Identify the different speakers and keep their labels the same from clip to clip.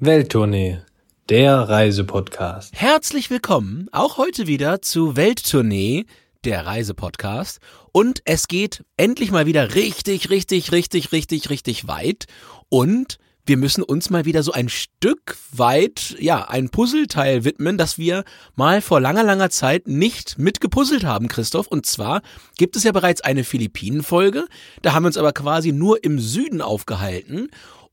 Speaker 1: Welttournee, der Reisepodcast.
Speaker 2: Herzlich willkommen auch heute wieder zu Welttournee, der Reisepodcast. Und es geht endlich mal wieder richtig, richtig, richtig, richtig, richtig weit. Und wir müssen uns mal wieder so ein Stück weit, ja, ein Puzzleteil widmen, das wir mal vor langer, langer Zeit nicht mitgepuzzelt haben, Christoph. Und zwar gibt es ja bereits eine Philippinen-Folge. Da haben wir uns aber quasi nur im Süden aufgehalten.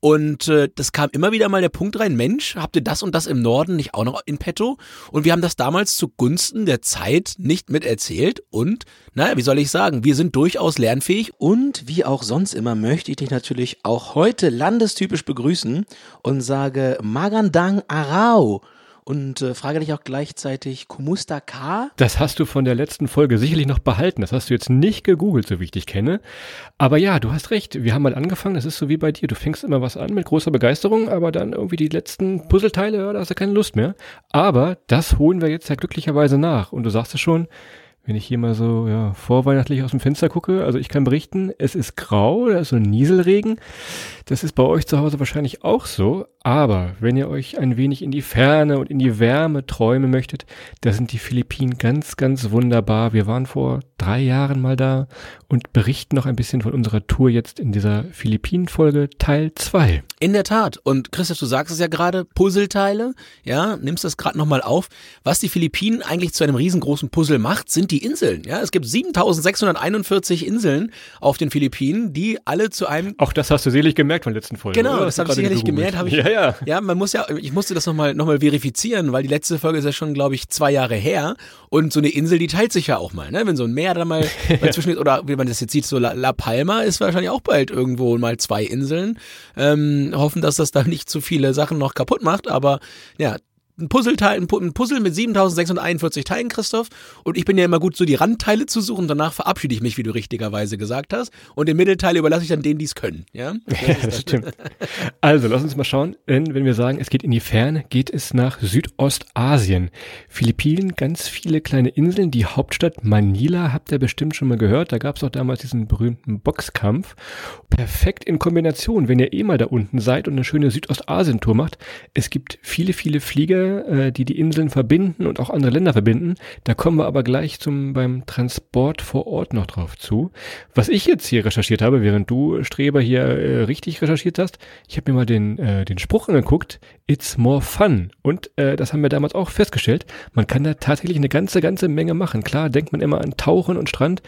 Speaker 2: Und äh, das kam immer wieder mal der Punkt rein, Mensch, habt ihr das und das im Norden nicht auch noch in petto? Und wir haben das damals zugunsten der Zeit nicht miterzählt. Und, naja, wie soll ich sagen, wir sind durchaus lernfähig.
Speaker 3: Und wie auch sonst immer möchte ich dich natürlich auch heute landestypisch begrüßen und sage Magandang Arau und äh, frage dich auch gleichzeitig Kumusta K.
Speaker 4: Das hast du von der letzten Folge sicherlich noch behalten. Das hast du jetzt nicht gegoogelt, so wie ich dich kenne. Aber ja, du hast recht. Wir haben mal angefangen. Das ist so wie bei dir. Du fängst immer was an mit großer Begeisterung, aber dann irgendwie die letzten Puzzleteile, ja, da hast du keine Lust mehr. Aber das holen wir jetzt ja glücklicherweise nach. Und du sagst es schon, wenn ich hier mal so ja, vorweihnachtlich aus dem Fenster gucke, also ich kann berichten, es ist grau, da ist so ein Nieselregen. Das ist bei euch zu Hause wahrscheinlich auch so. Aber wenn ihr euch ein wenig in die Ferne und in die Wärme träumen möchtet, da sind die Philippinen ganz, ganz wunderbar. Wir waren vor drei Jahren mal da und berichten noch ein bisschen von unserer Tour jetzt in dieser Philippinen-Folge Teil 2.
Speaker 2: In der Tat. Und Christoph, du sagst es ja gerade, Puzzleteile, ja, nimmst das gerade nochmal auf. Was die Philippinen eigentlich zu einem riesengroßen Puzzle macht, sind die Inseln. Ja, es gibt 7641 Inseln auf den Philippinen, die alle zu einem...
Speaker 4: Auch das hast du selig gemerkt von der letzten Folge.
Speaker 2: Genau, das habe ich sicherlich gemerkt. Hab ich, ja, ja. Ja, man muss ja, ich musste das nochmal noch mal verifizieren, weil die letzte Folge ist ja schon, glaube ich, zwei Jahre her. Und so eine Insel, die teilt sich ja auch mal, ne? Wenn so ein Meer da mal, mal zwischen, oder wie man das jetzt sieht, so La, La, Palma ist wahrscheinlich auch bald irgendwo mal zwei Inseln. Ähm, hoffen, dass das da nicht zu viele Sachen noch kaputt macht, aber ja, ein Puzzleteil, ein Puzzle mit 7641 Teilen, Christoph. Und ich bin ja immer gut, so die Randteile zu suchen. Danach verabschiede ich mich, wie du richtigerweise gesagt hast. Und den Mittelteil überlasse ich dann denen, die es können. Ja,
Speaker 4: das, das stimmt. Also, lass uns mal schauen. Wenn wir sagen, es geht in die Ferne, geht es nach Südostasien. Philippinen, ganz viele kleine Inseln. Die Hauptstadt Manila habt ihr bestimmt schon mal gehört. Da gab es auch damals diesen berühmten Boxkampf. Perfekt in Kombination, wenn ihr eh mal da unten seid und eine schöne Südostasien-Tour macht. Es gibt viele, viele Flieger äh, die die Inseln verbinden und auch andere Länder verbinden. Da kommen wir aber gleich zum beim Transport vor Ort noch drauf zu. Was ich jetzt hier recherchiert habe, während du Streber hier äh, richtig recherchiert hast, ich habe mir mal den äh, den Spruch angeguckt. It's more fun und äh, das haben wir damals auch festgestellt. Man kann da tatsächlich eine ganze ganze Menge machen. Klar denkt man immer an Tauchen und Strand,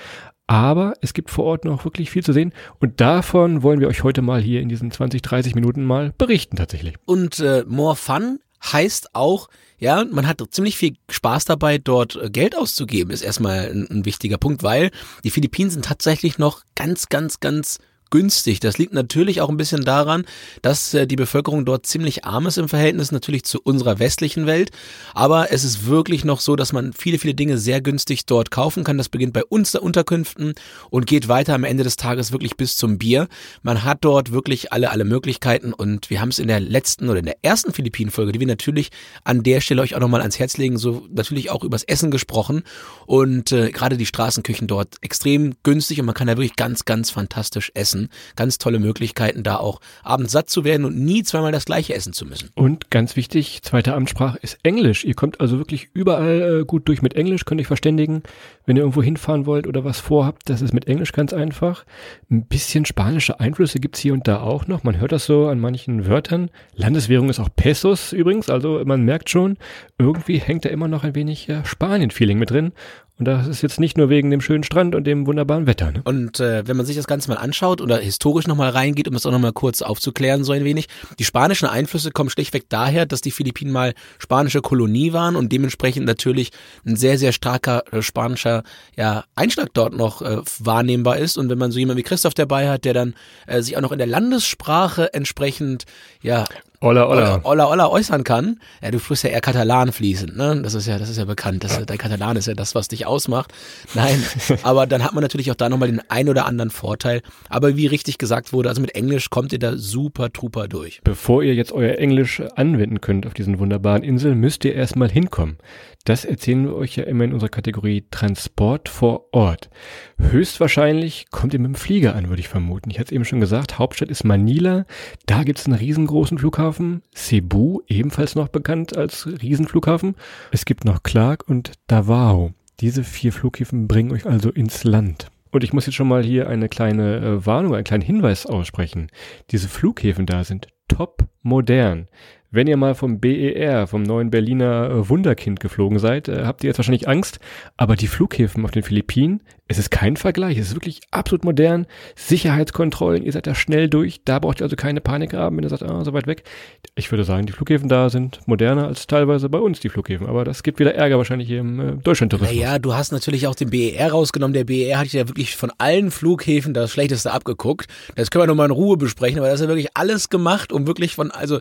Speaker 4: aber es gibt vor Ort noch wirklich viel zu sehen und davon wollen wir euch heute mal hier in diesen 20, 30 Minuten mal berichten tatsächlich.
Speaker 2: Und äh, More Fun heißt auch, ja, man hat ziemlich viel Spaß dabei, dort äh, Geld auszugeben, ist erstmal ein, ein wichtiger Punkt, weil die Philippinen sind tatsächlich noch ganz, ganz, ganz günstig. Das liegt natürlich auch ein bisschen daran, dass äh, die Bevölkerung dort ziemlich arm ist im Verhältnis natürlich zu unserer westlichen Welt. Aber es ist wirklich noch so, dass man viele, viele Dinge sehr günstig dort kaufen kann. Das beginnt bei uns der Unterkünften und geht weiter am Ende des Tages wirklich bis zum Bier. Man hat dort wirklich alle, alle Möglichkeiten und wir haben es in der letzten oder in der ersten Philippinen-Folge, die wir natürlich an der Stelle euch auch nochmal ans Herz legen, so natürlich auch übers Essen gesprochen und äh, gerade die Straßenküchen dort extrem günstig und man kann da wirklich ganz, ganz fantastisch essen essen. Ganz tolle Möglichkeiten, da auch abends satt zu werden und nie zweimal das gleiche essen zu müssen.
Speaker 4: Und ganz wichtig, zweite Amtssprache ist Englisch. Ihr kommt also wirklich überall äh, gut durch mit Englisch, könnt euch verständigen. Wenn ihr irgendwo hinfahren wollt oder was vorhabt, das ist mit Englisch ganz einfach. Ein bisschen spanische Einflüsse gibt's hier und da auch noch. Man hört das so an manchen Wörtern. Landeswährung ist auch Pesos übrigens, also man merkt schon, irgendwie hängt da immer noch ein wenig Spanien-Feeling mit drin. Und das ist jetzt nicht nur wegen dem schönen Strand und dem wunderbaren Wetter. Ne?
Speaker 2: Und äh, wenn man sich das Ganze mal anschaut oder historisch nochmal reingeht, um das auch nochmal kurz aufzuklären, so ein wenig, die spanischen Einflüsse kommen schlichtweg daher, dass die Philippinen mal spanische Kolonie waren und dementsprechend natürlich ein sehr, sehr starker äh, spanischer ja, Einschlag dort noch äh, wahrnehmbar ist. Und wenn man so jemanden wie Christoph dabei hat, der dann äh, sich auch noch in der Landessprache entsprechend ja
Speaker 4: Olla, olla.
Speaker 2: Olla, olla äußern kann. Ja, du sprichst ja eher Katalan fließend, ne? Das ist ja, das ist ja bekannt. Das, dein Katalan ist ja das, was dich ausmacht. Nein, aber dann hat man natürlich auch da nochmal den ein oder anderen Vorteil. Aber wie richtig gesagt wurde, also mit Englisch kommt ihr da super truper durch.
Speaker 4: Bevor ihr jetzt euer Englisch anwenden könnt auf diesen wunderbaren Inseln, müsst ihr erstmal hinkommen. Das erzählen wir euch ja immer in unserer Kategorie Transport vor Ort. Höchstwahrscheinlich kommt ihr mit dem Flieger an, würde ich vermuten. Ich hatte es eben schon gesagt, Hauptstadt ist Manila. Da gibt es einen riesengroßen Flughafen Flughafen, Cebu, ebenfalls noch bekannt als Riesenflughafen. Es gibt noch Clark und Davao. Diese vier Flughäfen bringen euch also ins Land. Und ich muss jetzt schon mal hier eine kleine äh, Warnung, einen kleinen Hinweis aussprechen. Diese Flughäfen da sind top modern. Wenn ihr mal vom BER, vom neuen Berliner äh, Wunderkind geflogen seid, äh, habt ihr jetzt wahrscheinlich Angst. Aber die Flughäfen auf den Philippinen, es ist kein Vergleich. Es ist wirklich absolut modern. Sicherheitskontrollen, ihr seid da schnell durch. Da braucht ihr also keine Panik haben, wenn ihr sagt, ah, so weit weg. Ich würde sagen, die Flughäfen da sind moderner als teilweise bei uns die Flughäfen. Aber das gibt wieder Ärger wahrscheinlich hier im äh, Deutschlandtourismus.
Speaker 2: Naja, du hast natürlich auch den BER rausgenommen. Der BER hat ja wirklich von allen Flughäfen das Schlechteste abgeguckt. Das können wir nochmal in Ruhe besprechen, aber das ist ja wirklich alles gemacht, um wirklich von, also,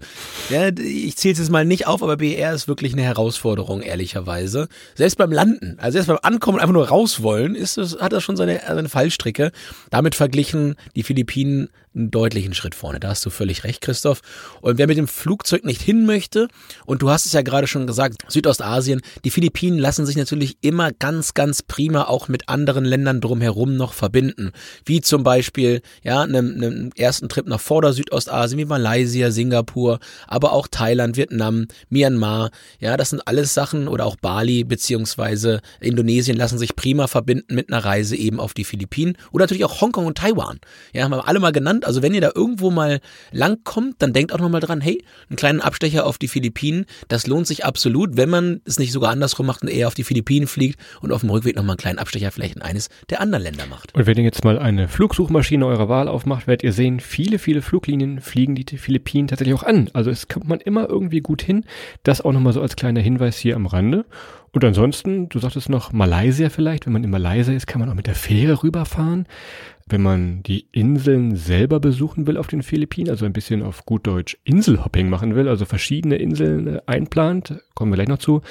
Speaker 2: ja, ich zähle es jetzt mal nicht auf, aber BER ist wirklich eine Herausforderung, ehrlicherweise. Selbst beim Landen, also selbst beim Ankommen einfach nur raus wollen, ist es, hat das schon seine, seine Fallstricke. Damit verglichen die Philippinen einen deutlichen Schritt vorne. Da hast du völlig recht, Christoph. Und wer mit dem Flugzeug nicht hin möchte, und du hast es ja gerade schon gesagt, Südostasien, die Philippinen lassen sich natürlich immer ganz, ganz prima auch mit anderen Ländern drumherum noch verbinden. Wie zum Beispiel, ja, einem, einem ersten Trip nach Vorder-Südostasien, wie Malaysia, Singapur, aber auch Thailand, Vietnam, Myanmar. Ja, das sind alles Sachen, oder auch Bali beziehungsweise Indonesien lassen sich prima verbinden mit einer Reise eben auf die Philippinen. Oder natürlich auch Hongkong und Taiwan. Ja, haben wir alle mal genannt also wenn ihr da irgendwo mal langkommt, dann denkt auch nochmal dran, hey, einen kleinen Abstecher auf die Philippinen, das lohnt sich absolut, wenn man es nicht sogar andersrum macht und eher auf die Philippinen fliegt und auf dem Rückweg nochmal einen kleinen Abstecher vielleicht in eines der anderen Länder macht.
Speaker 4: Und wenn ihr jetzt mal eine Flugsuchmaschine eurer Wahl aufmacht, werdet ihr sehen, viele, viele Fluglinien fliegen die Philippinen tatsächlich auch an. Also es kommt man immer irgendwie gut hin. Das auch nochmal so als kleiner Hinweis hier am Rande. Und ansonsten, du sagtest noch Malaysia vielleicht. Wenn man in Malaysia ist, kann man auch mit der Fähre rüberfahren. Wenn man die Inseln selber besuchen will auf den Philippinen, also ein bisschen auf gut Deutsch Inselhopping machen will, also verschiedene Inseln äh, einplant, kommen wir gleich noch zu,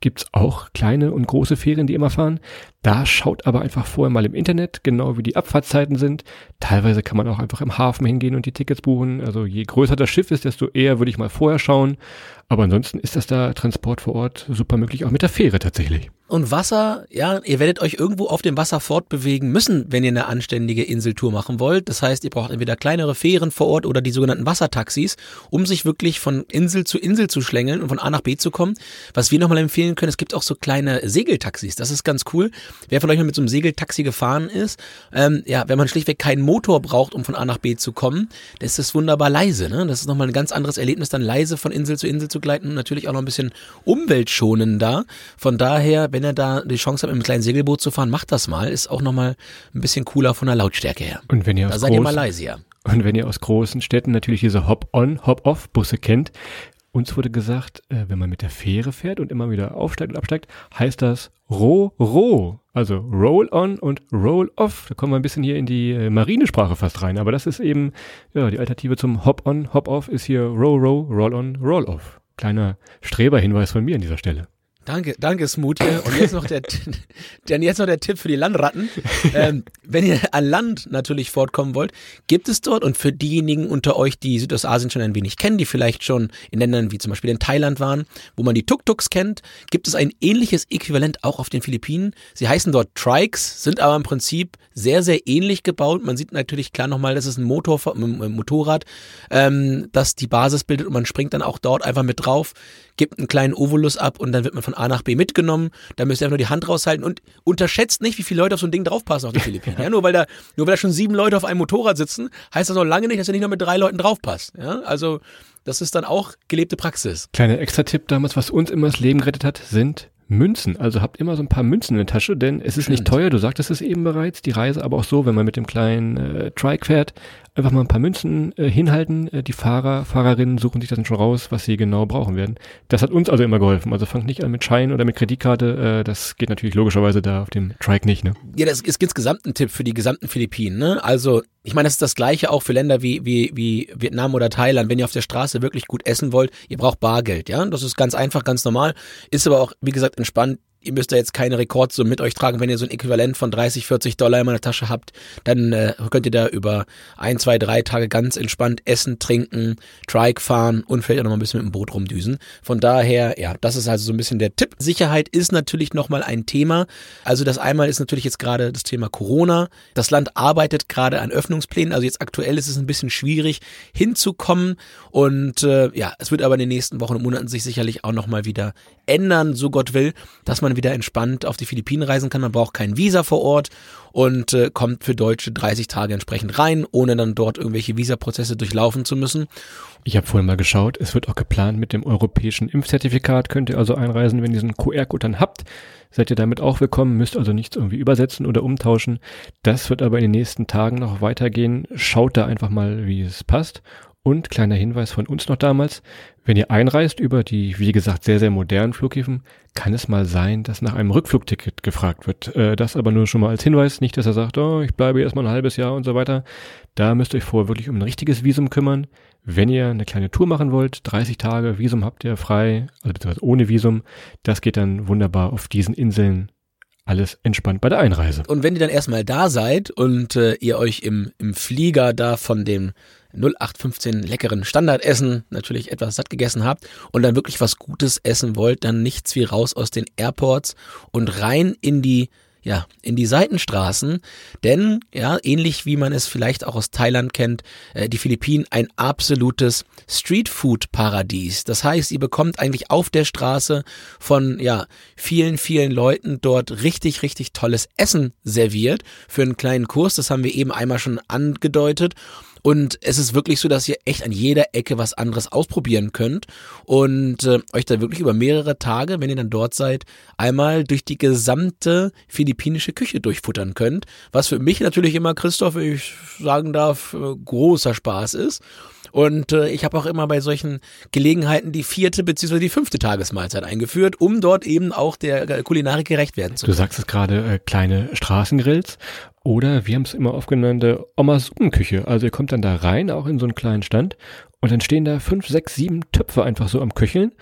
Speaker 4: gibt's auch kleine und große Fähren, die immer fahren. Da schaut aber einfach vorher mal im Internet, genau wie die Abfahrtzeiten sind. Teilweise kann man auch einfach im Hafen hingehen und die Tickets buchen. Also je größer das Schiff ist, desto eher würde ich mal vorher schauen. Aber ansonsten ist das da Transport vor Ort super möglich, auch mit der Fähre tatsächlich.
Speaker 2: Und Wasser, ja, ihr werdet euch irgendwo auf dem Wasser fortbewegen müssen, wenn ihr eine anständige Inseltour machen wollt. Das heißt, ihr braucht entweder kleinere Fähren vor Ort oder die sogenannten Wassertaxis, um sich wirklich von Insel zu Insel zu schlängeln und von A nach B zu kommen. Was wir nochmal empfehlen können, es gibt auch so kleine Segeltaxis. Das ist ganz cool. Wer von euch mal mit so einem Segeltaxi gefahren ist, ähm, ja, wenn man schlichtweg keinen Motor braucht, um von A nach B zu kommen, das ist wunderbar leise. Ne? Das ist nochmal ein ganz anderes Erlebnis, dann leise von Insel zu Insel zu gleiten und natürlich auch noch ein bisschen umweltschonender. Von daher, wenn ihr da die Chance habt, mit einem kleinen Segelboot zu fahren, macht das mal. Ist auch nochmal ein bisschen cooler von der Lautstärke her.
Speaker 4: Und wenn ihr
Speaker 2: da
Speaker 4: aus
Speaker 2: seid ihr
Speaker 4: großen-
Speaker 2: Malaysia.
Speaker 4: Und wenn ihr aus großen Städten natürlich diese Hop-on, Hop-off-Busse kennt, uns wurde gesagt, äh, wenn man mit der Fähre fährt und immer wieder aufsteigt und absteigt, heißt das Ro-Ro. Also Roll-on und Roll-off. Da kommen wir ein bisschen hier in die äh, Marinesprache fast rein. Aber das ist eben, ja, die Alternative zum Hop-on, Hop-off ist hier Row-Row, Roll-on, Roll-off. Kleiner Streberhinweis von mir an dieser Stelle.
Speaker 2: Danke, danke, Smoothie. Und jetzt noch der, denn jetzt noch der Tipp für die Landratten. Ähm, wenn ihr an Land natürlich fortkommen wollt, gibt es dort und für diejenigen unter euch, die Südostasien schon ein wenig kennen, die vielleicht schon in Ländern wie zum Beispiel in Thailand waren, wo man die Tuk-Tuks kennt, gibt es ein ähnliches Äquivalent auch auf den Philippinen. Sie heißen dort Trikes, sind aber im Prinzip sehr, sehr ähnlich gebaut. Man sieht natürlich klar nochmal, das ist ein Motor, ein Motorrad, ähm, das die Basis bildet und man springt dann auch dort einfach mit drauf, gibt einen kleinen Ovolus ab und dann wird man von A nach B mitgenommen. Da müsst ihr einfach nur die Hand raushalten und unterschätzt nicht, wie viele Leute auf so ein Ding draufpassen auf den Philippinen. Ja, nur weil da, nur weil da schon sieben Leute auf einem Motorrad sitzen, heißt das noch lange nicht, dass ihr nicht noch mit drei Leuten draufpasst. Ja, also das ist dann auch gelebte Praxis.
Speaker 4: Kleiner Extra-Tipp damals, was uns immer das Leben gerettet hat, sind Münzen. Also habt immer so ein paar Münzen in der Tasche, denn es ist nicht
Speaker 2: Stimmt.
Speaker 4: teuer, du sagtest es eben bereits, die Reise, aber auch so, wenn man mit dem kleinen äh, Trike fährt, einfach mal ein paar Münzen äh, hinhalten. Äh, die Fahrer, Fahrerinnen suchen sich das dann schon raus, was sie genau brauchen werden. Das hat uns also immer geholfen. Also fangt nicht an mit Schein oder mit Kreditkarte. Äh, das geht natürlich logischerweise da auf dem Trike nicht. Ne?
Speaker 2: Ja, das ist insgesamt ein Tipp für die gesamten Philippinen. Ne? Also, ich meine, das ist das Gleiche auch für Länder wie, wie, wie Vietnam oder Thailand. Wenn ihr auf der Straße wirklich gut essen wollt, ihr braucht Bargeld. Ja, das ist ganz einfach, ganz normal. Ist aber auch, wie gesagt, entspannt. Ihr müsst da jetzt keine Rekordsumme mit euch tragen. Wenn ihr so ein Äquivalent von 30, 40 Dollar in meiner Tasche habt, dann äh, könnt ihr da über ein, zwei, drei Tage ganz entspannt essen, trinken, Trike fahren und vielleicht auch noch mal ein bisschen mit dem Boot rumdüsen. Von daher, ja, das ist also so ein bisschen der Tipp. Sicherheit ist natürlich nochmal ein Thema. Also das einmal ist natürlich jetzt gerade das Thema Corona. Das Land arbeitet gerade an Öffnungsplänen. Also jetzt aktuell ist es ein bisschen schwierig hinzukommen. Und äh, ja, es wird aber in den nächsten Wochen und Monaten sich sicherlich auch nochmal wieder ändern, so Gott will, dass man wieder entspannt auf die Philippinen reisen kann. Man braucht kein Visa vor Ort und äh, kommt für Deutsche 30 Tage entsprechend rein, ohne dann dort irgendwelche Visaprozesse durchlaufen zu müssen.
Speaker 4: Ich habe vorhin mal geschaut, es wird auch geplant mit dem europäischen Impfzertifikat, könnt ihr also einreisen, wenn ihr diesen QR-Code dann habt, seid ihr damit auch willkommen, müsst also nichts irgendwie übersetzen oder umtauschen. Das wird aber in den nächsten Tagen noch weitergehen. Schaut da einfach mal, wie es passt. Und kleiner Hinweis von uns noch damals, wenn ihr einreist über die, wie gesagt, sehr, sehr modernen Flughäfen, kann es mal sein, dass nach einem Rückflugticket gefragt wird. Äh, das aber nur schon mal als Hinweis, nicht, dass er sagt, oh, ich bleibe erstmal ein halbes Jahr und so weiter. Da müsst ihr euch vorher wirklich um ein richtiges Visum kümmern. Wenn ihr eine kleine Tour machen wollt, 30 Tage Visum habt ihr frei, also beziehungsweise ohne Visum, das geht dann wunderbar auf diesen Inseln alles entspannt bei der Einreise.
Speaker 2: Und wenn ihr dann erstmal da seid und äh, ihr euch im, im Flieger da von dem 0815 leckeren Standardessen natürlich etwas satt gegessen habt und dann wirklich was Gutes essen wollt, dann nichts wie raus aus den Airports und rein in die ja, in die Seitenstraßen, denn ja, ähnlich wie man es vielleicht auch aus Thailand kennt, äh, die Philippinen ein absolutes Streetfood-Paradies. Das heißt, ihr bekommt eigentlich auf der Straße von ja vielen, vielen Leuten dort richtig, richtig tolles Essen serviert für einen kleinen Kurs. Das haben wir eben einmal schon angedeutet. Und es ist wirklich so, dass ihr echt an jeder Ecke was anderes ausprobieren könnt und äh, euch da wirklich über mehrere Tage, wenn ihr dann dort seid, einmal durch die gesamte philippinische Küche durchfuttern könnt. Was für mich natürlich immer, Christoph, ich sagen darf, äh, großer Spaß ist. Und äh, ich habe auch immer bei solchen Gelegenheiten die vierte bzw. die fünfte Tagesmahlzeit eingeführt, um dort eben auch der Kulinarik gerecht werden zu
Speaker 4: können. Du sagst es gerade, äh, kleine Straßengrills. Oder wir haben es immer aufgenannte Omas Suppenküche. Also ihr kommt dann da rein, auch in so einen kleinen Stand, und dann stehen da fünf, sechs, sieben Töpfe einfach so am Köcheln.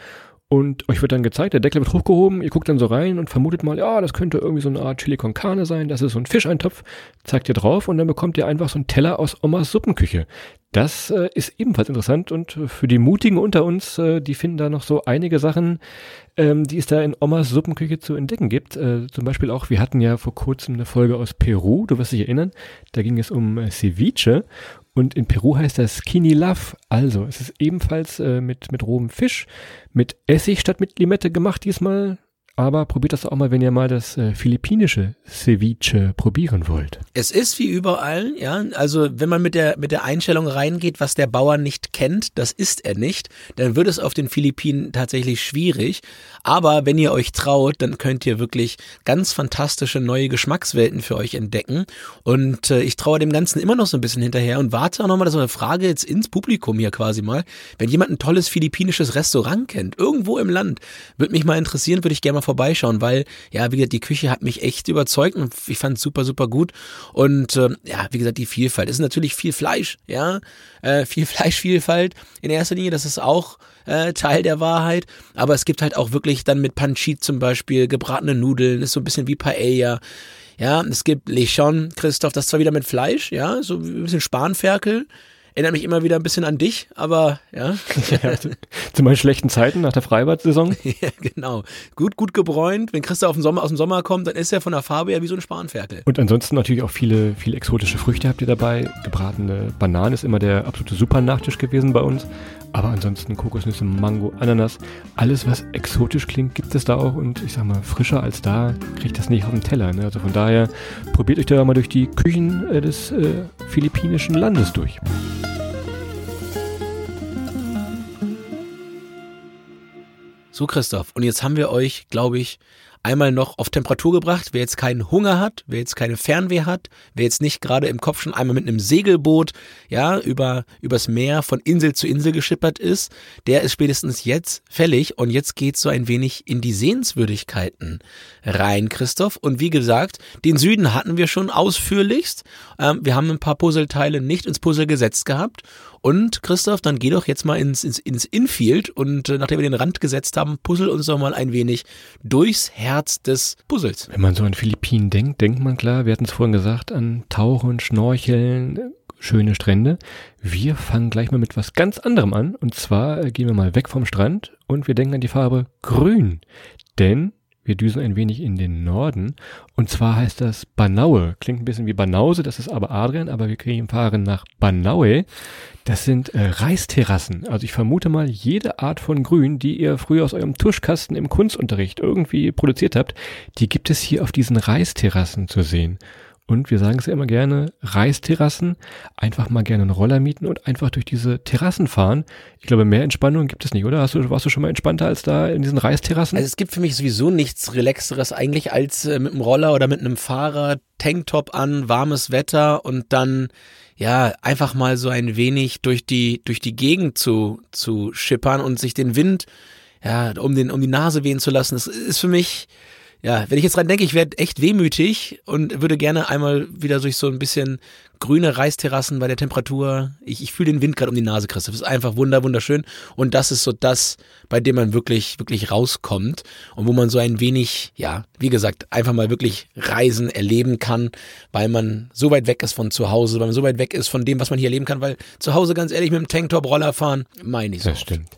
Speaker 4: Und euch wird dann gezeigt, der Deckel wird hochgehoben, ihr guckt dann so rein und vermutet mal, ja, das könnte irgendwie so eine Art Chili con Carne sein, das ist so ein Fischeintopf, zeigt ihr drauf und dann bekommt ihr einfach so einen Teller aus Omas Suppenküche. Das äh, ist ebenfalls interessant und für die Mutigen unter uns, äh, die finden da noch so einige Sachen, ähm, die es da in Omas Suppenküche zu entdecken gibt. Äh, zum Beispiel auch, wir hatten ja vor kurzem eine Folge aus Peru, du wirst dich erinnern, da ging es um äh, Ceviche und in Peru heißt das Skinny Love. Also, es ist ebenfalls äh, mit, mit rohem Fisch, mit Essig statt mit Limette gemacht diesmal. Aber probiert das auch mal, wenn ihr mal das äh, philippinische Ceviche probieren wollt.
Speaker 2: Es ist wie überall, ja. Also wenn man mit der mit der Einstellung reingeht, was der Bauer nicht kennt, das ist er nicht, dann wird es auf den Philippinen tatsächlich schwierig. Aber wenn ihr euch traut, dann könnt ihr wirklich ganz fantastische neue Geschmackswelten für euch entdecken. Und äh, ich traue dem Ganzen immer noch so ein bisschen hinterher und warte auch nochmal, das ist eine Frage jetzt ins Publikum hier quasi mal. Wenn jemand ein tolles philippinisches Restaurant kennt, irgendwo im Land, würde mich mal interessieren, würde ich gerne mal vorbeischauen, weil, ja, wie gesagt, die Küche hat mich echt überzeugt und ich fand es super, super gut. Und äh, ja, wie gesagt, die Vielfalt. Es ist natürlich viel Fleisch, ja, äh, viel Fleischvielfalt in erster Linie, das ist auch äh, Teil der Wahrheit. Aber es gibt halt auch wirklich dann mit Panchit zum Beispiel gebratene Nudeln, ist so ein bisschen wie Paella. Ja, es gibt Lechon, Christoph, das zwar wieder mit Fleisch, ja, so ein bisschen Spanferkel. Erinnert mich immer wieder ein bisschen an dich, aber ja.
Speaker 4: ja zu meinen schlechten Zeiten nach der Freibad-Saison.
Speaker 2: ja, genau. Gut, gut gebräunt. Wenn Christa auf den Sommer, aus dem Sommer kommt, dann ist er von der Farbe ja wie so ein Spanferkel.
Speaker 4: Und ansonsten natürlich auch viele, viele exotische Früchte habt ihr dabei. Gebratene Bananen ist immer der absolute Super-Nachtisch gewesen bei uns. Aber ansonsten Kokosnüsse, Mango, Ananas, alles was exotisch klingt, gibt es da auch. Und ich sag mal, frischer als da kriegt das nicht auf den Teller. Ne? Also von daher probiert euch da mal durch die Küchen äh, des äh, philippinischen Landes durch.
Speaker 2: So, Christoph, und jetzt haben wir euch, glaube ich, einmal noch auf Temperatur gebracht. Wer jetzt keinen Hunger hat, wer jetzt keine Fernweh hat, wer jetzt nicht gerade im Kopf schon einmal mit einem Segelboot, ja, über, übers Meer von Insel zu Insel geschippert ist, der ist spätestens jetzt fällig und jetzt geht's so ein wenig in die Sehenswürdigkeiten rein, Christoph. Und wie gesagt, den Süden hatten wir schon ausführlichst. Ähm, wir haben ein paar Puzzleteile nicht ins Puzzle gesetzt gehabt und Christoph, dann geh doch jetzt mal ins, ins, ins Infield und äh, nachdem wir den Rand gesetzt haben, puzzle uns doch mal ein wenig durchs Herz Herz des Puzzles.
Speaker 4: Wenn man so an Philippinen denkt, denkt man klar, wir hatten es vorhin gesagt, an Tauchen, Schnorcheln, schöne Strände. Wir fangen gleich mal mit was ganz anderem an. Und zwar gehen wir mal weg vom Strand und wir denken an die Farbe Grün. Denn wir düsen ein wenig in den Norden. Und zwar heißt das Banaue. Klingt ein bisschen wie Banause, das ist aber Adrian, aber wir kriegen fahren nach Banaue. Das sind äh, Reisterrassen. Also ich vermute mal, jede Art von Grün, die ihr früher aus eurem Tuschkasten im Kunstunterricht irgendwie produziert habt, die gibt es hier auf diesen Reisterrassen zu sehen. Und wir sagen es ja immer gerne, Reisterrassen, einfach mal gerne einen Roller mieten und einfach durch diese Terrassen fahren. Ich glaube, mehr Entspannung gibt es nicht, oder? Hast du, warst du schon mal entspannter als da in diesen Reisterrassen?
Speaker 2: Also es gibt für mich sowieso nichts Relaxeres eigentlich als äh, mit einem Roller oder mit einem Fahrer, Tanktop an, warmes Wetter und dann ja, einfach mal so ein wenig durch die, durch die Gegend zu, zu schippern und sich den Wind, ja, um den, um die Nase wehen zu lassen. Das ist für mich, ja, wenn ich jetzt dran denke, ich werde echt wehmütig und würde gerne einmal wieder durch so ein bisschen grüne Reisterrassen bei der Temperatur. Ich, ich fühle den Wind gerade um die Nase, Christoph. Das ist einfach wunder, wunderschön. Und das ist so das, bei dem man wirklich, wirklich rauskommt und wo man so ein wenig, ja, wie gesagt, einfach mal wirklich Reisen erleben kann, weil man so weit weg ist von zu Hause, weil man so weit weg ist von dem, was man hier erleben kann, weil zu Hause, ganz ehrlich, mit dem Tanktop Roller fahren, meine ich so.
Speaker 4: Das stimmt.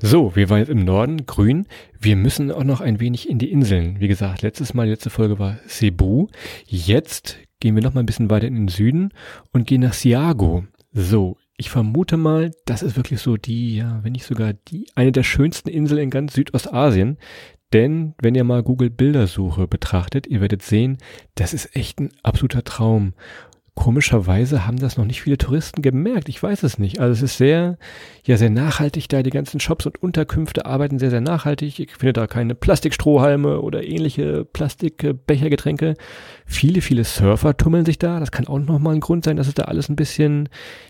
Speaker 4: So, wir waren jetzt im Norden, grün. Wir müssen auch noch ein wenig in die Inseln. Wie gesagt, letztes Mal, letzte Folge war Cebu. Jetzt gehen wir noch mal ein bisschen weiter in den Süden und gehen nach Siago. So, ich vermute mal, das ist wirklich so die, ja, wenn nicht sogar die, eine der schönsten Inseln in ganz Südostasien. Denn wenn ihr mal Google Bildersuche betrachtet, ihr werdet sehen, das ist echt ein absoluter Traum. Komischerweise haben das noch nicht viele Touristen gemerkt. Ich weiß es nicht. Also es ist sehr, ja, sehr nachhaltig da. Die ganzen Shops und Unterkünfte arbeiten sehr, sehr nachhaltig. Ich finde da keine Plastikstrohhalme oder ähnliche Plastikbechergetränke. Viele, viele Surfer tummeln sich da. Das kann auch nochmal ein Grund sein, dass es da alles ein bisschen,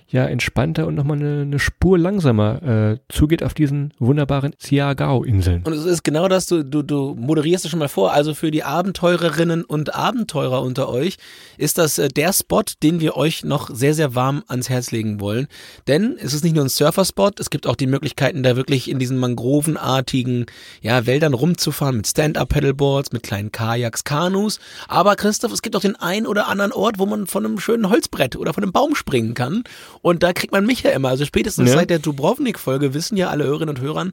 Speaker 4: ja, entspannter und nochmal eine, eine Spur langsamer äh, zugeht auf diesen wunderbaren Siagao-Inseln.
Speaker 2: Und es ist genau das, du, du, du moderierst es schon mal vor. Also für die Abenteurerinnen und Abenteurer unter euch ist das äh, der Spot, den wir euch noch sehr, sehr warm ans Herz legen wollen. Denn es ist nicht nur ein Surferspot, es gibt auch die Möglichkeiten, da wirklich in diesen mangrovenartigen ja, Wäldern rumzufahren mit Stand-Up-Pedalboards, mit kleinen Kajaks, Kanus. Aber Christoph, es gibt auch den einen oder anderen Ort, wo man von einem schönen Holzbrett oder von einem Baum springen kann. Und da kriegt man mich ja immer. Also spätestens ja. seit der Dubrovnik-Folge wissen ja alle Hörerinnen und Hörer,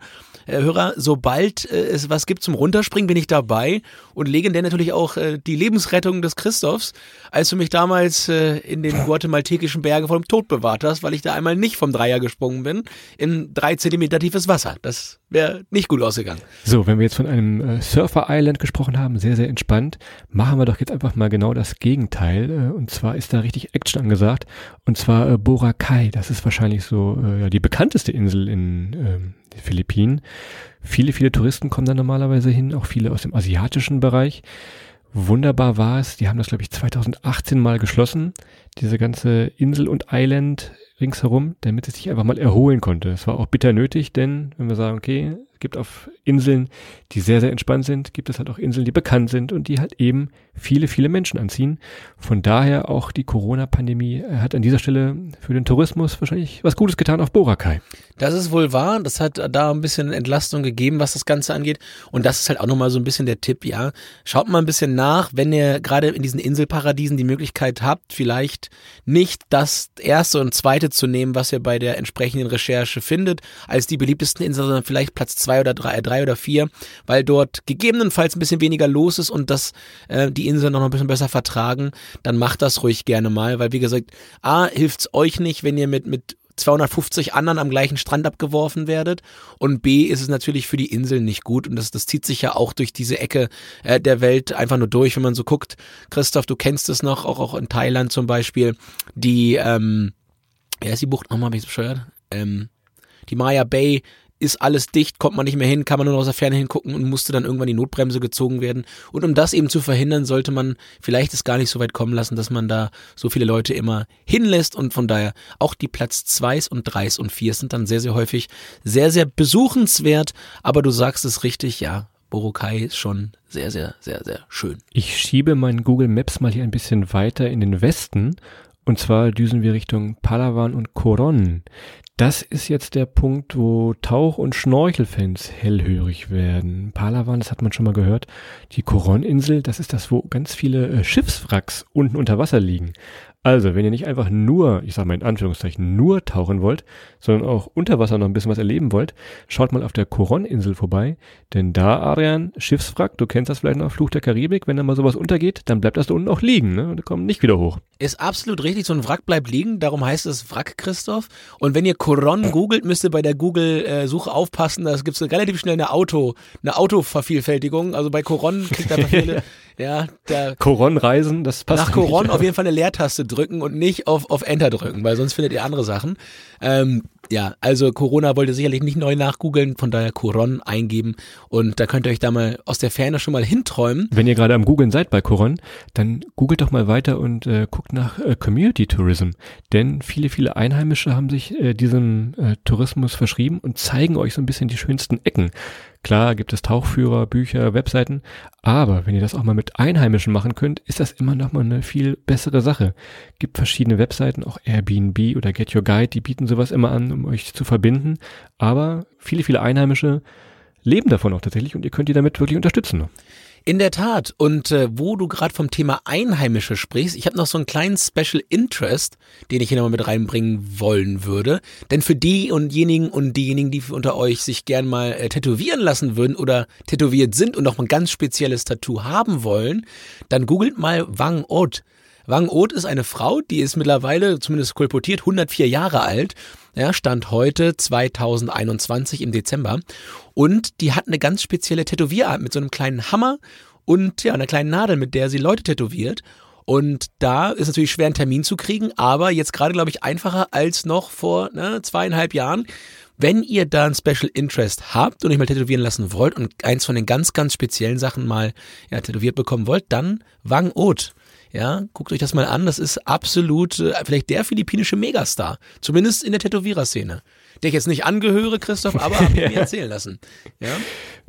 Speaker 2: äh, Hörer, sobald äh, es was gibt zum Runterspringen, bin ich dabei und legendär natürlich auch äh, die Lebensrettung des Christophs, als du mich damals äh, in den guatemaltekischen Bergen vor dem Tod bewahrt hast, weil ich da einmal nicht vom Dreier gesprungen bin in drei Zentimeter tiefes Wasser. Das wäre nicht gut ausgegangen.
Speaker 4: So, wenn wir jetzt von einem äh, Surfer Island gesprochen haben, sehr, sehr entspannt, machen wir doch jetzt einfach mal genau das Gegenteil. Äh, und zwar ist da richtig Action angesagt. Und zwar äh, Boracay. Das ist wahrscheinlich so äh, ja, die bekannteste Insel in ähm, den Philippinen. Viele, viele Touristen kommen da normalerweise hin, auch viele aus dem asiatischen Bereich. Wunderbar war es, die haben das, glaube ich, 2018 mal geschlossen, diese ganze Insel und Island ringsherum, damit es sich einfach mal erholen konnte. Es war auch bitter nötig, denn wenn wir sagen, okay, es gibt auf Inseln, die sehr, sehr entspannt sind, gibt es halt auch Inseln, die bekannt sind und die halt eben viele, viele Menschen anziehen. Von daher auch die Corona-Pandemie hat an dieser Stelle für den Tourismus wahrscheinlich was Gutes getan auf Boracay.
Speaker 2: Das ist wohl wahr. Das hat da ein bisschen Entlastung gegeben, was das Ganze angeht. Und das ist halt auch nochmal so ein bisschen der Tipp, ja. Schaut mal ein bisschen nach, wenn ihr gerade in diesen Inselparadiesen die Möglichkeit habt, vielleicht nicht das erste und zweite zu nehmen, was ihr bei der entsprechenden Recherche findet, als die beliebtesten Inseln, sondern vielleicht Platz zwei oder drei, drei oder vier, weil dort gegebenenfalls ein bisschen weniger los ist und das äh, die Inseln noch ein bisschen besser vertragen, dann macht das ruhig gerne mal, weil wie gesagt, A, hilft's euch nicht, wenn ihr mit, mit 250 anderen am gleichen Strand abgeworfen werdet. Und B ist es natürlich für die Inseln nicht gut. Und das, das zieht sich ja auch durch diese Ecke äh, der Welt einfach nur durch, wenn man so guckt. Christoph, du kennst es noch, auch, auch in Thailand zum Beispiel. Die, ähm, wer ist die Bucht nochmal, bin ich bescheuert? Ähm, die Maya Bay ist alles dicht, kommt man nicht mehr hin, kann man nur noch aus der Ferne hingucken und musste dann irgendwann die Notbremse gezogen werden. Und um das eben zu verhindern, sollte man vielleicht es gar nicht so weit kommen lassen, dass man da so viele Leute immer hinlässt und von daher auch die Platz 2 und 3 und 4 sind dann sehr, sehr häufig sehr, sehr besuchenswert. Aber du sagst es richtig, ja, Boracay ist schon sehr, sehr, sehr, sehr schön.
Speaker 4: Ich schiebe meinen Google Maps mal hier ein bisschen weiter in den Westen Und zwar düsen wir Richtung Palawan und Coron. Das ist jetzt der Punkt, wo Tauch- und Schnorchelfans hellhörig werden. Palawan, das hat man schon mal gehört. Die Coron-Insel, das ist das, wo ganz viele äh, Schiffswracks unten unter Wasser liegen. Also, wenn ihr nicht einfach nur, ich sage mal in Anführungszeichen, nur tauchen wollt, sondern auch unter Wasser noch ein bisschen was erleben wollt, schaut mal auf der Coron-Insel vorbei. Denn da, Arian, Schiffswrack, du kennst das vielleicht noch, Fluch der Karibik, wenn da mal sowas untergeht, dann bleibt das da unten auch liegen, ne? Und kommt nicht wieder hoch.
Speaker 2: Ist absolut richtig, so ein Wrack bleibt liegen, darum heißt es Wrack, Christoph. Und wenn ihr Coron googelt, müsst ihr bei der Google-Suche aufpassen, da gibt es relativ schnell eine Auto, eine Autovervielfältigung. Also bei Coron kriegt einfach viele, ja, der
Speaker 4: Coron-Reisen, das passt
Speaker 2: nach Coron auf jeden Fall eine Leertaste drücken und nicht auf, auf Enter drücken, weil sonst findet ihr andere Sachen. Ähm, ja, also Corona wollte sicherlich nicht neu nachgoogeln, von daher Coron eingeben und da könnt ihr euch da mal aus der Ferne schon mal hinträumen.
Speaker 4: Wenn ihr gerade am Googeln seid bei Coron, dann googelt doch mal weiter und äh, guckt nach äh, Community Tourism, denn viele, viele Einheimische haben sich äh, diesem äh, Tourismus verschrieben und zeigen euch so ein bisschen die schönsten Ecken. Klar gibt es Tauchführer, Bücher, Webseiten, aber wenn ihr das auch mal mit Einheimischen machen könnt, ist das immer noch mal eine viel bessere Sache. Gibt verschiedene Webseiten, auch Airbnb oder Get Your Guide, die bieten sowas immer an, um euch zu verbinden. Aber viele, viele Einheimische leben davon auch tatsächlich und ihr könnt die damit wirklich unterstützen.
Speaker 2: In der Tat. Und äh, wo du gerade vom Thema Einheimische sprichst, ich habe noch so einen kleinen Special Interest, den ich hier nochmal mit reinbringen wollen würde. Denn für die und diejenigen und diejenigen, die unter euch sich gern mal äh, tätowieren lassen würden oder tätowiert sind und noch ein ganz spezielles Tattoo haben wollen, dann googelt mal Wang Ot. Wang Ot ist eine Frau, die ist mittlerweile, zumindest kolportiert, 104 Jahre alt. Ja, stand heute 2021 im Dezember. Und die hat eine ganz spezielle Tätowierart mit so einem kleinen Hammer und ja, einer kleinen Nadel, mit der sie Leute tätowiert. Und da ist natürlich schwer, einen Termin zu kriegen, aber jetzt gerade, glaube ich, einfacher als noch vor ne, zweieinhalb Jahren. Wenn ihr da ein Special Interest habt und euch mal tätowieren lassen wollt und eins von den ganz, ganz speziellen Sachen mal ja, tätowiert bekommen wollt, dann Wang Ot. Ja, guckt euch das mal an. Das ist absolut äh, vielleicht der philippinische Megastar. Zumindest in der Tätowierer-Szene. Der ich jetzt nicht angehöre, Christoph, aber habe ich mir erzählen lassen. Ja?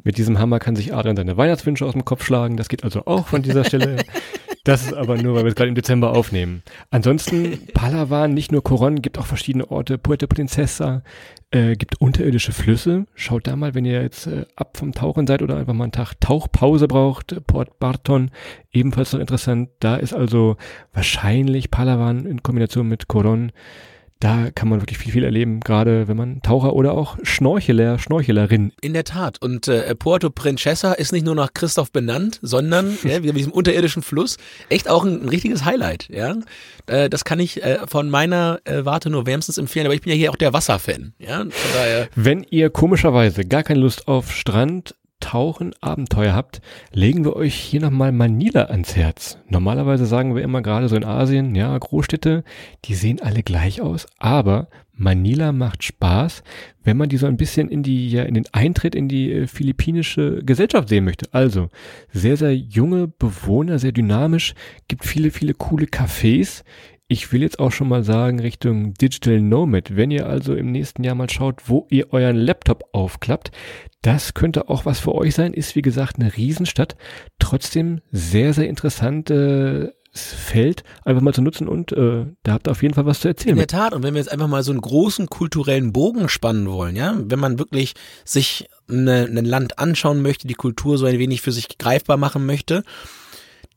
Speaker 4: Mit diesem Hammer kann sich Adrian seine Weihnachtswünsche aus dem Kopf schlagen. Das geht also auch von dieser Stelle. Das ist aber nur, weil wir es gerade im Dezember aufnehmen. Ansonsten, Palawan, nicht nur Coron, gibt auch verschiedene Orte. Puerto Princesa, äh, gibt unterirdische Flüsse. Schaut da mal, wenn ihr jetzt äh, ab vom Tauchen seid oder einfach mal einen Tag Tauchpause braucht. Port Barton, ebenfalls noch interessant. Da ist also wahrscheinlich Palawan in Kombination mit Coron da kann man wirklich viel, viel erleben, gerade wenn man Taucher oder auch Schnorcheler, Schnorchelerin.
Speaker 2: In der Tat. Und äh, Puerto Princesa ist nicht nur nach Christoph benannt, sondern ja, wie diesem unterirdischen Fluss echt auch ein, ein richtiges Highlight. Ja, äh, das kann ich äh, von meiner äh, Warte nur wärmstens empfehlen. Aber ich bin ja hier auch der Wasserfan. Ja, von daher.
Speaker 4: Wenn ihr komischerweise gar keine Lust auf Strand, Tauchen Abenteuer habt, legen wir euch hier nochmal Manila ans Herz. Normalerweise sagen wir immer gerade so in Asien, ja, Großstädte, die sehen alle gleich aus, aber Manila macht Spaß, wenn man die so ein bisschen in die, ja, in den Eintritt in die äh, philippinische Gesellschaft sehen möchte. Also, sehr, sehr junge Bewohner, sehr dynamisch, gibt viele, viele coole Cafés, ich will jetzt auch schon mal sagen Richtung Digital Nomad. Wenn ihr also im nächsten Jahr mal schaut, wo ihr euren Laptop aufklappt, das könnte auch was für euch sein. Ist wie gesagt eine Riesenstadt. Trotzdem sehr, sehr interessantes Feld einfach mal zu nutzen und äh, da habt ihr auf jeden Fall was zu erzählen.
Speaker 2: In der Tat. Und wenn wir jetzt einfach mal so einen großen kulturellen Bogen spannen wollen, ja, wenn man wirklich sich eine, ein Land anschauen möchte, die Kultur so ein wenig für sich greifbar machen möchte,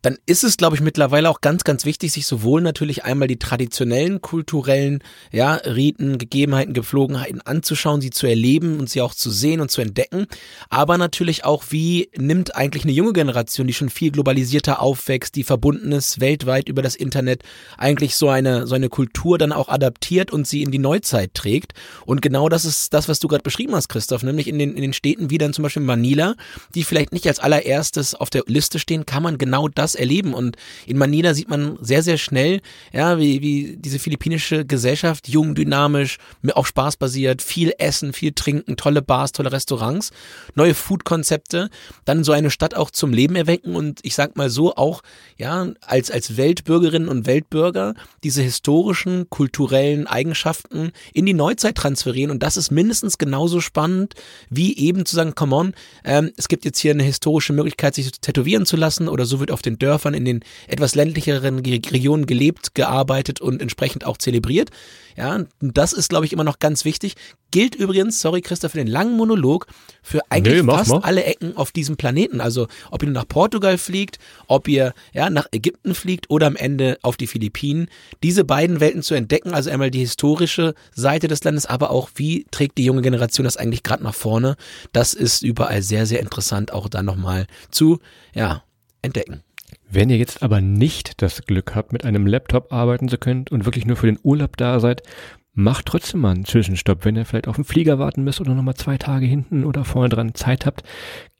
Speaker 2: dann ist es, glaube ich, mittlerweile auch ganz, ganz wichtig, sich sowohl natürlich einmal die traditionellen kulturellen ja, Riten, Gegebenheiten, Gepflogenheiten anzuschauen, sie zu erleben und sie auch zu sehen und zu entdecken, aber natürlich auch, wie nimmt eigentlich eine junge Generation, die schon viel globalisierter aufwächst, die verbunden ist weltweit über das Internet, eigentlich so eine, so eine Kultur dann auch adaptiert und sie in die Neuzeit trägt. Und genau das ist das, was du gerade beschrieben hast, Christoph, nämlich in den, in den Städten wie dann zum Beispiel Manila, die vielleicht nicht als allererstes auf der Liste stehen, kann man genau das erleben. Und in Manila sieht man sehr, sehr schnell, ja, wie, wie diese philippinische Gesellschaft jung, dynamisch, auf Spaß basiert, viel Essen, viel Trinken, tolle Bars, tolle Restaurants, neue Food-Konzepte, dann so eine Stadt auch zum Leben erwecken und ich sag mal so auch, ja, als, als Weltbürgerinnen und Weltbürger diese historischen, kulturellen Eigenschaften in die Neuzeit transferieren und das ist mindestens genauso spannend, wie eben zu sagen, come on, ähm, es gibt jetzt hier eine historische Möglichkeit, sich tätowieren zu lassen oder so wird auf den Dörfern in den etwas ländlicheren Regionen gelebt, gearbeitet und entsprechend auch zelebriert. Ja, das ist, glaube ich, immer noch ganz wichtig. Gilt übrigens, sorry Christoph, für den langen Monolog, für eigentlich
Speaker 4: Nee,
Speaker 2: fast
Speaker 4: mal.
Speaker 2: alle Ecken auf diesem Planeten. Also ob ihr nach Portugal fliegt, ob ihr ja, nach Ägypten fliegt oder am Ende auf die Philippinen. Diese beiden Welten zu entdecken, also einmal die historische Seite des Landes, aber auch wie trägt die junge Generation das eigentlich gerade nach vorne. Das ist überall sehr, sehr interessant, auch da nochmal zu ja, entdecken.
Speaker 4: Wenn ihr jetzt aber nicht das Glück habt, mit einem Laptop arbeiten zu können und wirklich nur für den Urlaub da seid, macht trotzdem mal einen Zwischenstopp, wenn ihr vielleicht auf den Flieger warten müsst oder nochmal zwei Tage hinten oder vorne dran Zeit habt.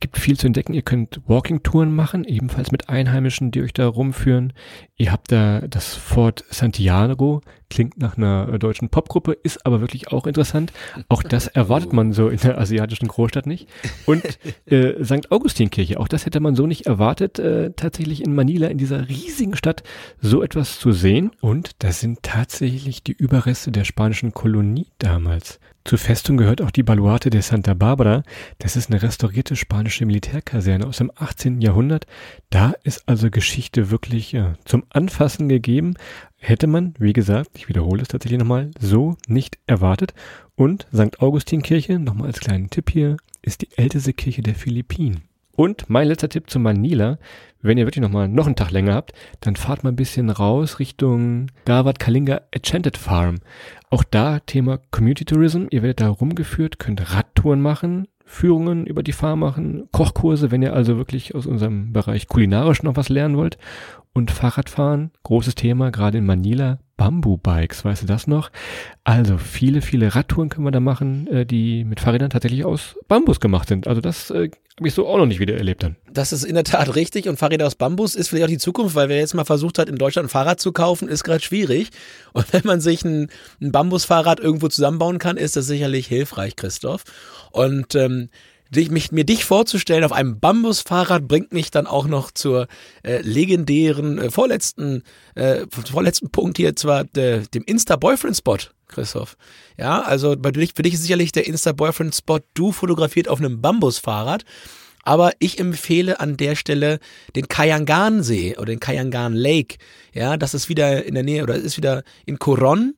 Speaker 4: Gibt viel zu entdecken. Ihr könnt Walking-Touren machen, ebenfalls mit Einheimischen, die euch da rumführen. Ihr habt da das Fort Santiago, klingt nach einer äh, deutschen Popgruppe, ist aber wirklich auch interessant. Auch das erwartet man so in der asiatischen Großstadt nicht. Und äh, St. Augustinkirche, auch das hätte man so nicht erwartet, äh, tatsächlich in Manila, in dieser riesigen Stadt, so etwas zu sehen. Und das sind tatsächlich die Überreste der spanischen Kolonie damals. Zur Festung gehört auch die Baluarte de Santa Barbara. Das ist eine restaurierte spanische Militärkaserne aus dem 18. Jahrhundert. Da ist also Geschichte wirklich ja, zum Anfassen gegeben. Hätte man, wie gesagt, ich wiederhole es tatsächlich nochmal, so nicht erwartet. Und St. Augustinkirche, nochmal als kleinen Tipp hier, ist die älteste Kirche der Philippinen. Und mein letzter Tipp zu Manila, wenn ihr wirklich nochmal noch einen Tag länger habt, dann fahrt mal ein bisschen raus Richtung Gawad Kalinga Enchanted Farm. Auch da Thema Community Tourism. Ihr werdet da rumgeführt, könnt Radtouren machen, Führungen über die Farm machen, Kochkurse, wenn ihr also wirklich aus unserem Bereich kulinarisch noch was lernen wollt. Und Fahrradfahren, großes Thema, gerade in Manila, Bamboo-Bikes, weißt du das noch? Also viele, viele Radtouren können wir da machen, äh, die mit Fahrrädern tatsächlich aus Bambus gemacht sind. Also das äh, habe ich so auch noch nicht wieder erlebt dann.
Speaker 2: Das ist in der Tat richtig und Fahrräder aus Bambus ist vielleicht auch die Zukunft, weil wer jetzt mal versucht hat, in Deutschland ein Fahrrad zu kaufen, ist gerade schwierig. Und wenn man sich ein, ein Bambusfahrrad irgendwo zusammenbauen kann, ist das sicherlich hilfreich, Christoph. Und ähm, dich, mich, mir dich vorzustellen auf einem Bambusfahrrad bringt mich dann auch noch zur äh, legendären äh, vorletzten äh, vorletzten Punkt hier zwar äh, dem Insta Boyfriend Spot. Christoph. Ja, also bei dich, für dich ist sicherlich der Insta Boyfriend Spot du fotografiert auf einem Bambusfahrrad. Aber ich empfehle an der Stelle den Kayangan-See oder den Kayangan Lake. Ja, das ist wieder in der Nähe oder ist wieder in Coron.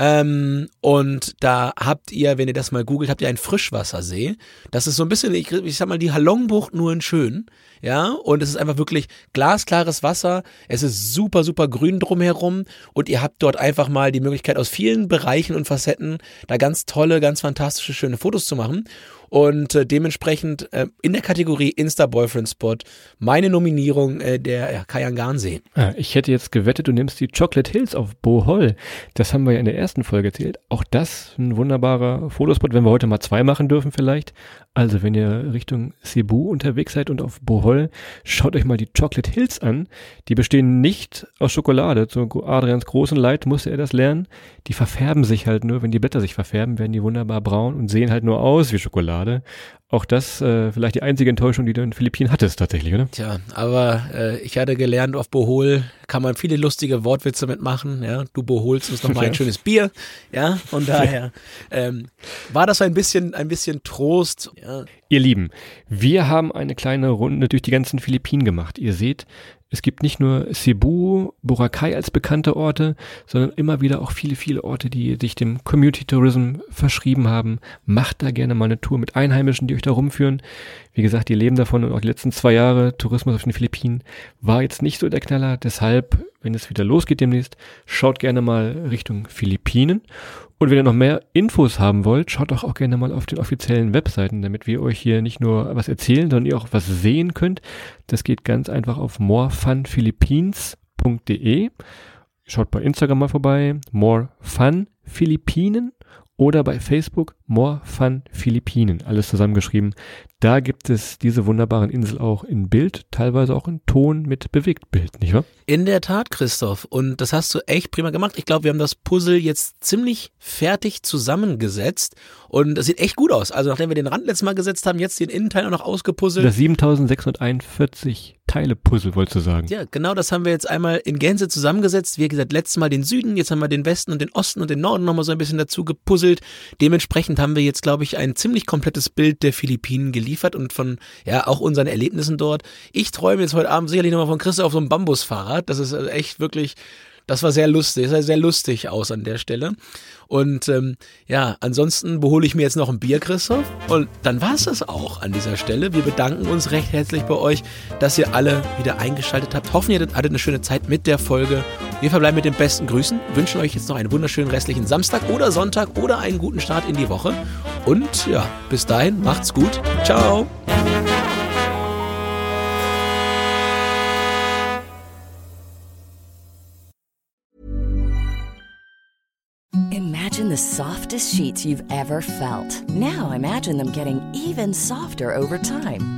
Speaker 2: Ähm, und da habt ihr, wenn ihr das mal googelt, habt ihr einen Frischwassersee. Das ist so ein bisschen, ich, ich sag mal, die Halongbucht nur in schön. Ja, und es ist einfach wirklich glasklares Wasser. Es ist super, super grün drumherum. Und ihr habt dort einfach mal die Möglichkeit, aus vielen Bereichen und Facetten da ganz tolle, ganz fantastische, schöne Fotos zu machen. Und äh, dementsprechend äh, in der Kategorie Insta Boyfriend Spot meine Nominierung äh, der ja, Kayangan-See.
Speaker 4: Ah, ich hätte jetzt gewettet, du nimmst die Chocolate Hills auf Bohol. Das haben wir ja in der ersten Folge erzählt. Auch das ein wunderbarer Fotospot, wenn wir heute mal zwei machen dürfen vielleicht. Also wenn ihr Richtung Cebu unterwegs seid und auf Bohol, schaut euch mal die Chocolate Hills an. Die bestehen nicht aus Schokolade. Zu Adrians großen Leid musste er das lernen. Die verfärben sich halt nur, wenn die Blätter sich verfärben, werden die wunderbar braun und sehen halt nur aus wie Schokolade. Auch das äh, vielleicht die einzige Enttäuschung, die du in den Philippinen hattest tatsächlich, oder?
Speaker 2: Tja, aber äh, ich hatte gelernt, auf Bohol kann man viele lustige Wortwitze mitmachen. Ja, du boholst uns nochmal ein schönes Bier. Ja, von daher ähm, war das ein bisschen, ein bisschen Trost. Ja,
Speaker 4: Ihr Lieben, wir haben eine kleine Runde durch die ganzen Philippinen gemacht. Ihr seht, es gibt nicht nur Cebu, Boracay als bekannte Orte, sondern immer wieder auch viele, viele Orte, die sich dem Community Tourism verschrieben haben. Macht da gerne mal eine Tour mit Einheimischen, die euch da rumführen. Wie gesagt, die leben davon und auch die letzten zwei Jahre Tourismus auf den Philippinen war jetzt nicht so der Knaller. Deshalb, wenn es wieder losgeht demnächst, schaut gerne mal Richtung Philippinen. Und wenn ihr noch mehr Infos haben wollt, schaut doch auch gerne mal auf den offiziellen Webseiten, damit wir euch hier nicht nur was erzählen, sondern ihr auch was sehen könnt. Das geht ganz einfach auf morefunphilippines.de. Schaut bei Instagram mal vorbei, More Fun Philippinen oder bei Facebook More Fun Philippinen, alles zusammengeschrieben. Da gibt es diese wunderbaren Insel auch in Bild, teilweise auch in Ton mit Bewegtbild, nicht wahr?
Speaker 2: In der Tat, Christoph. Und das hast du echt prima gemacht. Ich glaube, wir haben das Puzzle jetzt ziemlich fertig zusammengesetzt. Und das sieht echt gut aus. Also nachdem wir den Rand letztes Mal gesetzt haben, jetzt den Innenteil auch noch ausgepuzzelt.
Speaker 4: Das 7641 Teile Puzzle, wolltest du sagen.
Speaker 2: Ja, genau das haben wir jetzt einmal in Gänze zusammengesetzt. Wie gesagt, letztes Mal den Süden, jetzt haben wir den Westen und den Osten und den Norden nochmal so ein bisschen dazu gepuzzelt. Dementsprechend insgesamt haben wir jetzt, glaube ich, ein ziemlich komplettes Bild der Philippinen geliefert und von, ja, auch unseren Erlebnissen dort. Ich träume jetzt heute Abend sicherlich nochmal von Christoph auf so einem Bambusfahrrad. Das ist äh, echt wirklich das war sehr lustig, sah sehr lustig aus an der Stelle. Und ähm, ja, ansonsten behole ich mir jetzt noch ein Bier, Christoph. Und dann war es das auch an dieser Stelle. Wir bedanken uns recht herzlich bei euch, dass ihr alle wieder eingeschaltet habt. Hoffen, ihr hattet eine schöne Zeit mit der Folge. Wir verbleiben mit den besten Grüßen, wünschen euch jetzt noch einen wunderschönen restlichen Samstag oder Sonntag oder einen guten Start in die Woche. Und ja, bis dahin, macht's gut. Ciao.
Speaker 5: Imagine the softest sheets you've ever felt. Now imagine them getting even softer over time.